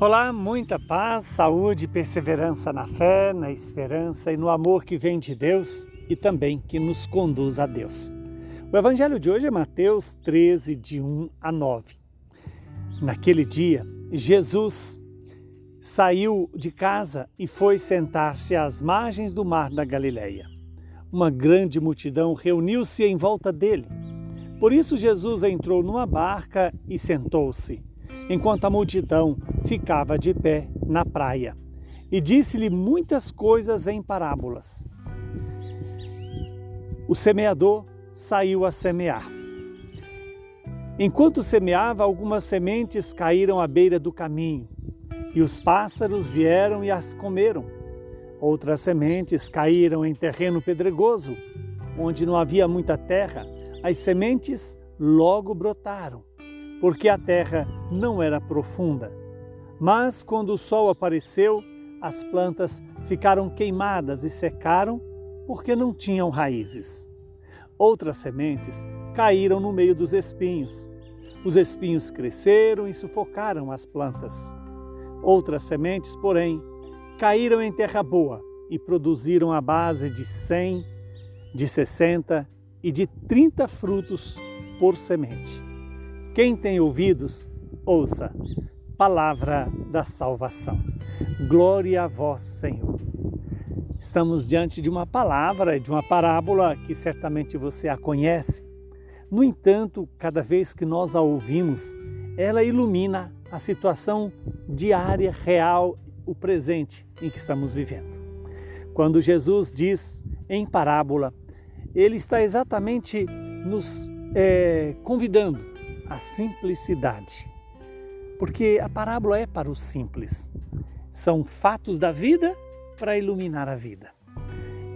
Olá, muita paz, saúde perseverança na fé, na esperança e no amor que vem de Deus e também que nos conduz a Deus. O evangelho de hoje é Mateus 13, de 1 a 9. Naquele dia, Jesus saiu de casa e foi sentar-se às margens do mar da Galileia. Uma grande multidão reuniu-se em volta dele. Por isso Jesus entrou numa barca e sentou-se, enquanto a multidão ficava de pé na praia. E disse-lhe muitas coisas em parábolas. O semeador saiu a semear. Enquanto semeava, algumas sementes caíram à beira do caminho, e os pássaros vieram e as comeram. Outras sementes caíram em terreno pedregoso, onde não havia muita terra. As sementes logo brotaram, porque a terra não era profunda. Mas quando o sol apareceu, as plantas ficaram queimadas e secaram, porque não tinham raízes. Outras sementes caíram no meio dos espinhos. Os espinhos cresceram e sufocaram as plantas. Outras sementes, porém, caíram em terra boa e produziram a base de 100, de 60 e de 30 frutos por semente. Quem tem ouvidos, ouça. Palavra da salvação. Glória a vós, Senhor. Estamos diante de uma palavra, de uma parábola que certamente você a conhece. No entanto, cada vez que nós a ouvimos, ela ilumina a situação diária, real, o presente em que estamos vivendo. Quando Jesus diz em parábola, ele está exatamente nos é, convidando à simplicidade. Porque a parábola é para o simples. São fatos da vida para iluminar a vida.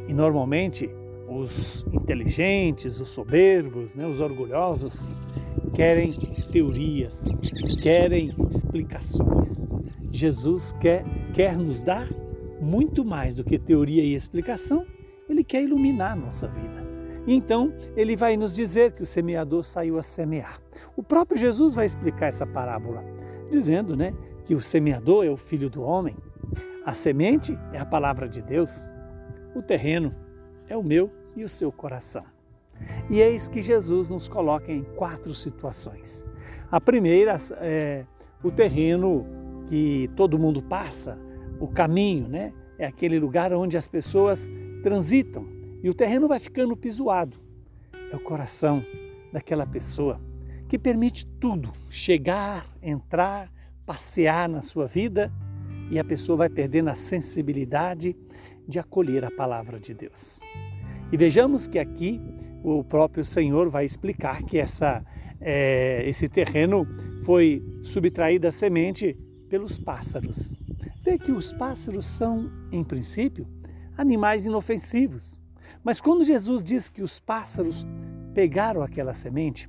E normalmente os inteligentes, os soberbos, né, os orgulhosos querem teorias, querem explicações. Jesus quer, quer nos dar muito mais do que teoria e explicação, ele quer iluminar a nossa vida. Então ele vai nos dizer que o semeador saiu a semear. O próprio Jesus vai explicar essa parábola, dizendo né, que o semeador é o filho do homem a semente é a palavra de Deus, o terreno é o meu e o seu coração. E eis que Jesus nos coloca em quatro situações. A primeira é o terreno que todo mundo passa, o caminho, né? É aquele lugar onde as pessoas transitam e o terreno vai ficando pisoado. É o coração daquela pessoa que permite tudo chegar, entrar, passear na sua vida e a pessoa vai perdendo a sensibilidade de acolher a palavra de Deus. E vejamos que aqui o próprio Senhor vai explicar que essa, é, esse terreno foi subtraído a semente pelos pássaros. Vê que os pássaros são, em princípio, animais inofensivos. Mas quando Jesus diz que os pássaros pegaram aquela semente,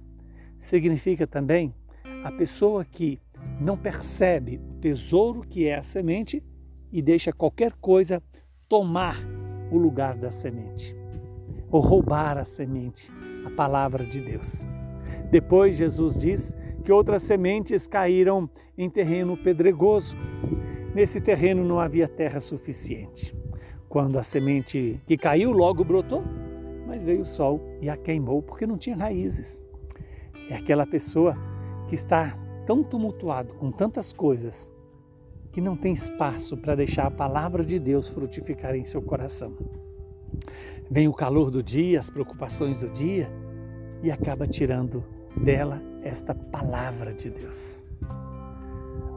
significa também a pessoa que não percebe o tesouro que é a semente e deixa qualquer coisa tomar o lugar da semente ou roubar a semente, a palavra de Deus. Depois Jesus diz que outras sementes caíram em terreno pedregoso. Nesse terreno não havia terra suficiente. Quando a semente que caiu logo brotou, mas veio o sol e a queimou porque não tinha raízes. É aquela pessoa que está tão tumultuado com tantas coisas que não tem espaço para deixar a palavra de Deus frutificar em seu coração. Vem o calor do dia, as preocupações do dia e acaba tirando dela esta palavra de Deus.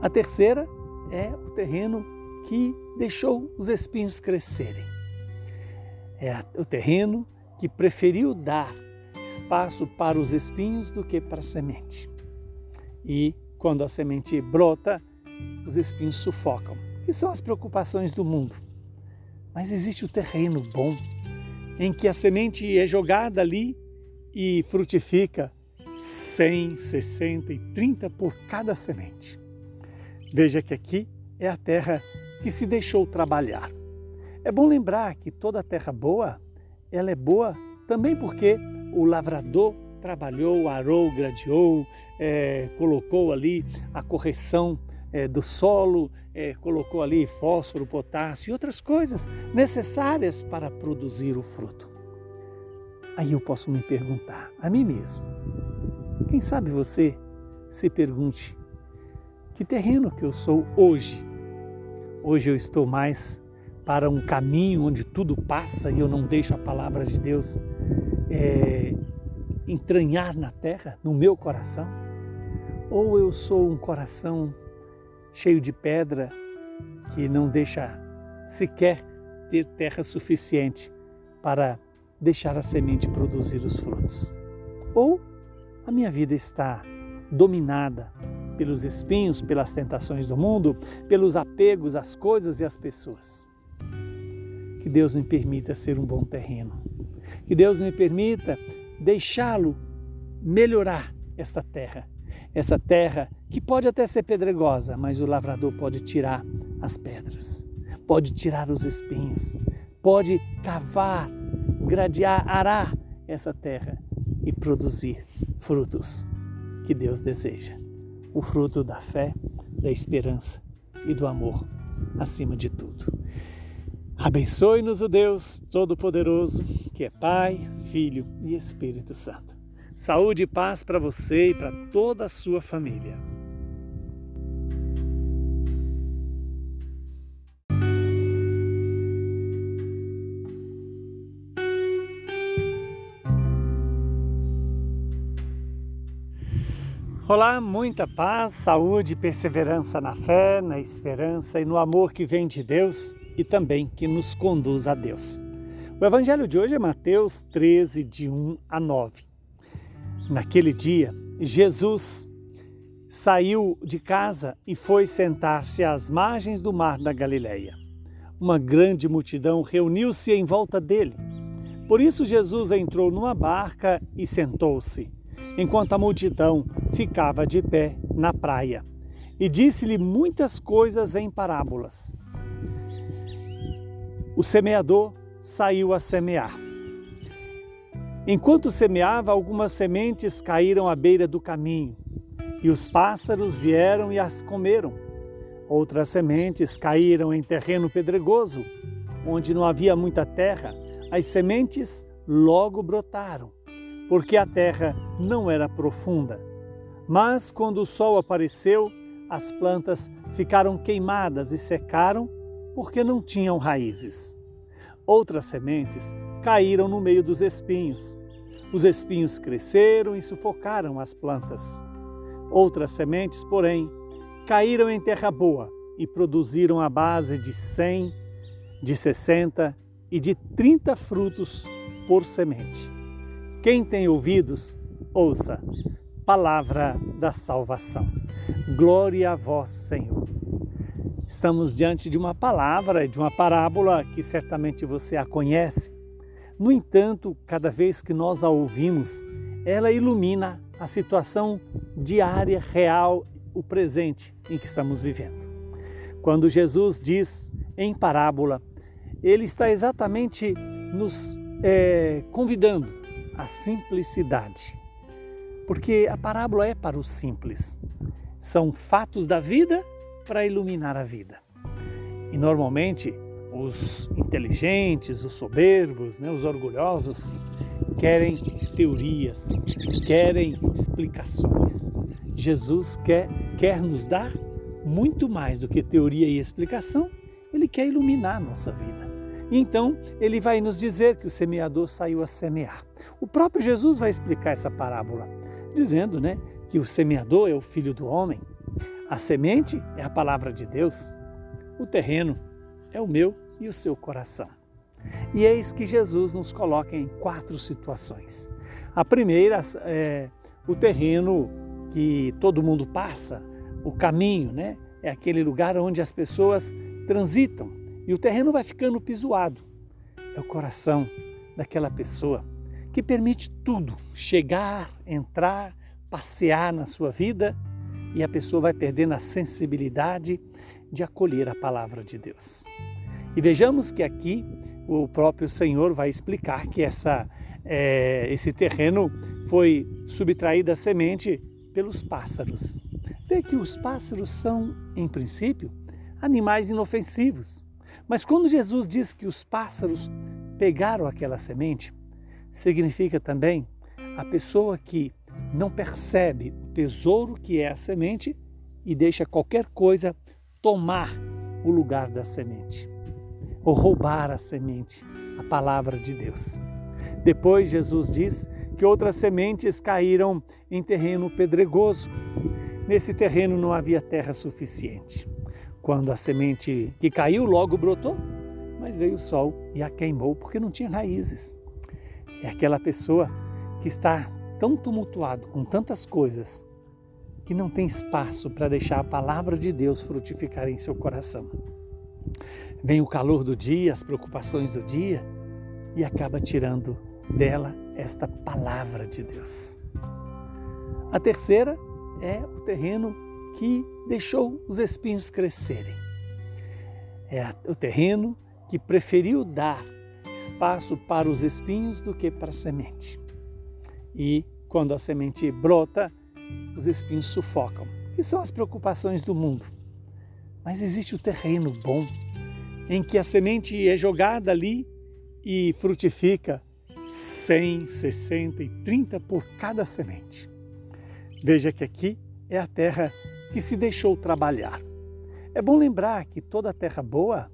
A terceira é o terreno que deixou os espinhos crescerem. É o terreno que preferiu dar espaço para os espinhos do que para a semente. E quando a semente brota, os espinhos sufocam, que são as preocupações do mundo. Mas existe o terreno bom, em que a semente é jogada ali e frutifica 100, 60 e 30 por cada semente. Veja que aqui é a terra que se deixou trabalhar. É bom lembrar que toda terra boa, ela é boa também porque o lavrador trabalhou, arou, gradeou, é, colocou ali a correção é, do solo, é, colocou ali fósforo, potássio e outras coisas necessárias para produzir o fruto. Aí eu posso me perguntar a mim mesmo. Quem sabe você se pergunte: que terreno que eu sou hoje? Hoje eu estou mais para um caminho onde tudo passa e eu não deixo a palavra de Deus é, entranhar na terra, no meu coração? Ou eu sou um coração cheio de pedra que não deixa sequer ter terra suficiente para deixar a semente produzir os frutos? Ou a minha vida está dominada pelos espinhos, pelas tentações do mundo, pelos apegos às coisas e às pessoas? Que Deus me permita ser um bom terreno. Que Deus me permita deixá-lo melhorar esta terra. Essa terra que pode até ser pedregosa, mas o lavrador pode tirar as pedras, pode tirar os espinhos, pode cavar, gradear, arar essa terra e produzir frutos que Deus deseja. O fruto da fé, da esperança e do amor, acima de tudo. Abençoe-nos o Deus Todo-Poderoso, que é Pai, Filho e Espírito Santo. Saúde e paz para você e para toda a sua família. Olá, muita paz, saúde perseverança na fé, na esperança e no amor que vem de Deus e também que nos conduz a Deus. O evangelho de hoje é Mateus 13, de 1 a 9. Naquele dia, Jesus saiu de casa e foi sentar-se às margens do mar da Galileia. Uma grande multidão reuniu-se em volta dele. Por isso Jesus entrou numa barca e sentou-se, enquanto a multidão ficava de pé na praia. E disse-lhe muitas coisas em parábolas. O semeador saiu a semear. Enquanto semeava, algumas sementes caíram à beira do caminho, e os pássaros vieram e as comeram. Outras sementes caíram em terreno pedregoso, onde não havia muita terra. As sementes logo brotaram, porque a terra não era profunda. Mas quando o sol apareceu, as plantas ficaram queimadas e secaram porque não tinham raízes. Outras sementes caíram no meio dos espinhos. Os espinhos cresceram e sufocaram as plantas. Outras sementes, porém, caíram em terra boa e produziram a base de cem, de sessenta e de trinta frutos por semente. Quem tem ouvidos, ouça. Palavra da salvação. Glória a vós, Senhor. Estamos diante de uma palavra, de uma parábola que certamente você a conhece. No entanto, cada vez que nós a ouvimos, ela ilumina a situação diária, real, o presente em que estamos vivendo. Quando Jesus diz em parábola, ele está exatamente nos é, convidando à simplicidade. Porque a parábola é para os simples. São fatos da vida para iluminar a vida. E normalmente os inteligentes, os soberbos, né, os orgulhosos querem teorias, querem explicações. Jesus quer, quer nos dar muito mais do que teoria e explicação, ele quer iluminar a nossa vida. E então ele vai nos dizer que o semeador saiu a semear. O próprio Jesus vai explicar essa parábola, dizendo né, que o semeador é o filho do homem a semente é a palavra de Deus, o terreno é o meu e o seu coração. E eis que Jesus nos coloca em quatro situações. A primeira é o terreno que todo mundo passa, o caminho, né? É aquele lugar onde as pessoas transitam e o terreno vai ficando pisoado. É o coração daquela pessoa que permite tudo chegar, entrar, passear na sua vida e a pessoa vai perdendo a sensibilidade de acolher a palavra de Deus. E vejamos que aqui o próprio Senhor vai explicar que essa, é, esse terreno foi subtraído a semente pelos pássaros. vê que os pássaros são, em princípio, animais inofensivos. Mas quando Jesus diz que os pássaros pegaram aquela semente, significa também a pessoa que não percebe o tesouro que é a semente e deixa qualquer coisa tomar o lugar da semente, ou roubar a semente, a palavra de Deus. Depois, Jesus diz que outras sementes caíram em terreno pedregoso. Nesse terreno não havia terra suficiente. Quando a semente que caiu logo brotou, mas veio o sol e a queimou porque não tinha raízes. É aquela pessoa que está tão tumultuado com tantas coisas que não tem espaço para deixar a palavra de Deus frutificar em seu coração. Vem o calor do dia, as preocupações do dia e acaba tirando dela esta palavra de Deus. A terceira é o terreno que deixou os espinhos crescerem. É o terreno que preferiu dar espaço para os espinhos do que para a semente. E quando a semente brota, os espinhos sufocam, que são as preocupações do mundo. Mas existe o terreno bom, em que a semente é jogada ali e frutifica 100, 60 e 30 por cada semente. Veja que aqui é a terra que se deixou trabalhar. É bom lembrar que toda terra boa,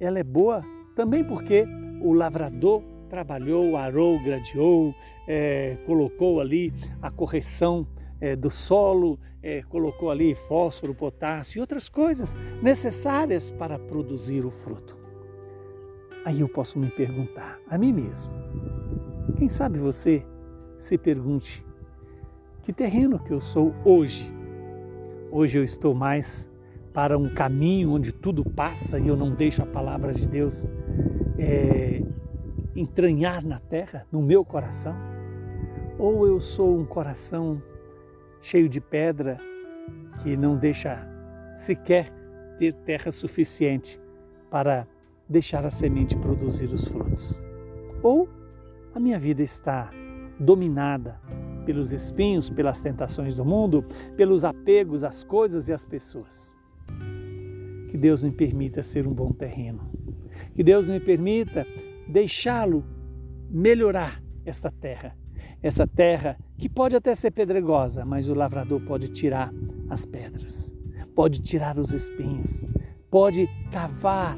ela é boa também porque o lavrador trabalhou, arou, gradeou, é, colocou ali a correção é, do solo, é, colocou ali fósforo, potássio e outras coisas necessárias para produzir o fruto. Aí eu posso me perguntar a mim mesmo, quem sabe você se pergunte: que terreno que eu sou hoje? Hoje eu estou mais para um caminho onde tudo passa e eu não deixo a palavra de Deus é, entranhar na terra, no meu coração? Ou eu sou um coração cheio de pedra que não deixa sequer ter terra suficiente para deixar a semente produzir os frutos? Ou a minha vida está dominada pelos espinhos, pelas tentações do mundo, pelos apegos às coisas e às pessoas. Que Deus me permita ser um bom terreno. Que Deus me permita deixá-lo melhorar esta terra. Essa terra que pode até ser pedregosa, mas o lavrador pode tirar as pedras, pode tirar os espinhos, pode cavar,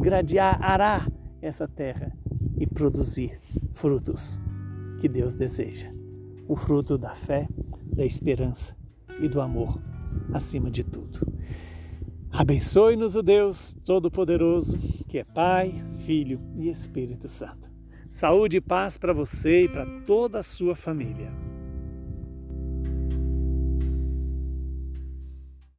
gradear, arar essa terra e produzir frutos que Deus deseja. O fruto da fé, da esperança e do amor, acima de tudo. Abençoe-nos o Deus Todo-Poderoso, que é Pai, Filho e Espírito Santo. Saúde e paz para você e para toda a sua família.